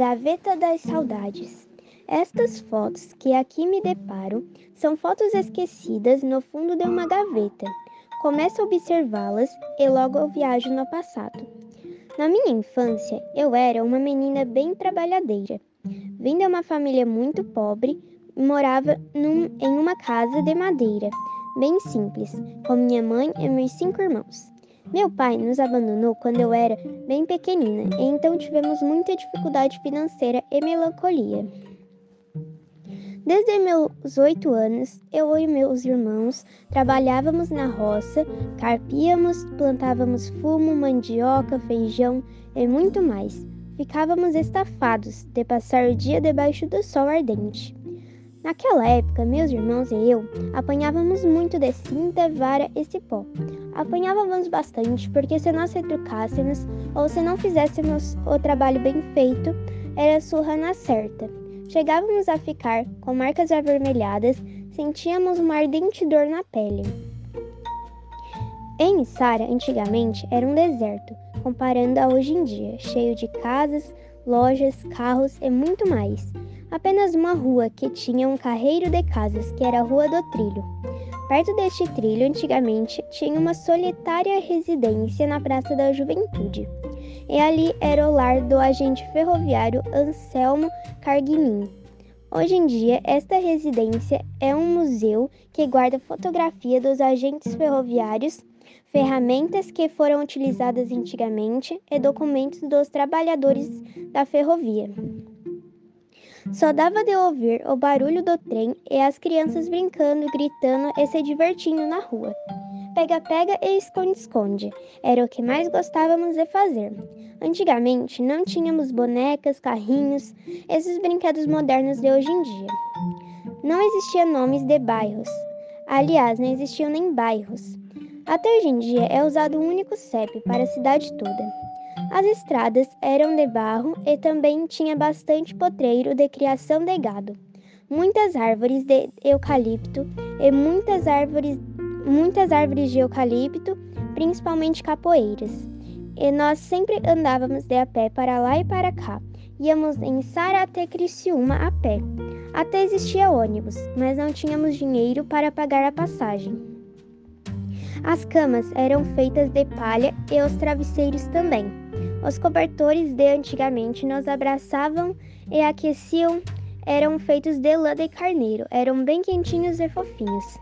Gaveta das Saudades. Estas fotos que aqui me deparo são fotos esquecidas no fundo de uma gaveta. Começo a observá-las e logo viajo no passado. Na minha infância, eu era uma menina bem trabalhadeira. Vim de uma família muito pobre morava num, em uma casa de madeira, bem simples, com minha mãe e meus cinco irmãos. Meu pai nos abandonou quando eu era bem pequenina, e então tivemos muita dificuldade financeira e melancolia. Desde meus oito anos, eu e meus irmãos trabalhávamos na roça, carpíamos, plantávamos fumo, mandioca, feijão e muito mais. Ficávamos estafados de passar o dia debaixo do sol ardente. Naquela época, meus irmãos e eu apanhávamos muito de cinta, vara e cipó. Apanhávamos bastante porque se nós retrucássemos ou se não fizéssemos o trabalho bem feito, era surra na certa. Chegávamos a ficar com marcas avermelhadas, sentíamos uma ardente dor na pele. Em Sara, antigamente, era um deserto, comparando a hoje em dia, cheio de casas, lojas, carros e muito mais apenas uma rua que tinha um carreiro de casas, que era a Rua do Trilho. Perto deste trilho, antigamente, tinha uma solitária residência na Praça da Juventude. E ali era o lar do agente ferroviário Anselmo Carguinin. Hoje em dia, esta residência é um museu que guarda fotografia dos agentes ferroviários, ferramentas que foram utilizadas antigamente e documentos dos trabalhadores da ferrovia. Só dava de ouvir o barulho do trem e as crianças brincando, gritando e se divertindo na rua. Pega-pega e esconde-esconde era o que mais gostávamos de fazer. Antigamente não tínhamos bonecas, carrinhos, esses brinquedos modernos de hoje em dia. Não existiam nomes de bairros. Aliás, não existiam nem bairros. Até hoje em dia é usado um único CEP para a cidade toda. As estradas eram de barro e também tinha bastante potreiro de criação de gado. Muitas árvores de eucalipto e muitas árvores, muitas árvores de eucalipto, principalmente capoeiras. E nós sempre andávamos de a pé para lá e para cá. Íamos em Sara até Criciúma a pé. Até existia ônibus, mas não tínhamos dinheiro para pagar a passagem. As camas eram feitas de palha e os travesseiros também. Os cobertores de antigamente nos abraçavam e aqueciam, eram feitos de lã de carneiro, eram bem quentinhos e fofinhos.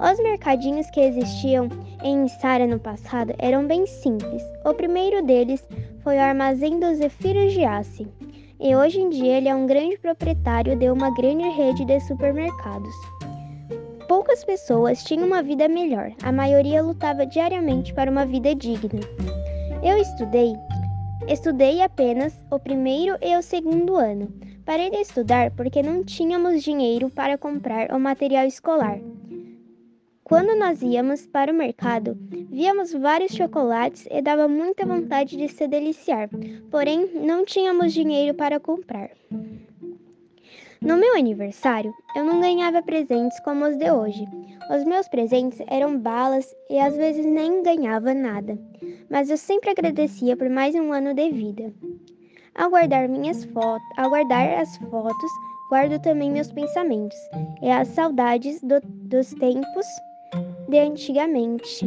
Os mercadinhos que existiam em Sara no passado eram bem simples. O primeiro deles foi o armazém do Zefiro Giassi, e hoje em dia ele é um grande proprietário de uma grande rede de supermercados. Poucas pessoas tinham uma vida melhor, a maioria lutava diariamente para uma vida digna. Eu estudei Estudei apenas o primeiro e o segundo ano. Parei de estudar porque não tínhamos dinheiro para comprar o material escolar. Quando nós íamos para o mercado, víamos vários chocolates e dava muita vontade de se deliciar, porém não tínhamos dinheiro para comprar. No meu aniversário, eu não ganhava presentes como os de hoje. Os meus presentes eram balas e às vezes nem ganhava nada mas eu sempre agradecia por mais um ano de vida. Ao guardar minhas fotos, ao guardar as fotos, guardo também meus pensamentos e as saudades do, dos tempos de antigamente.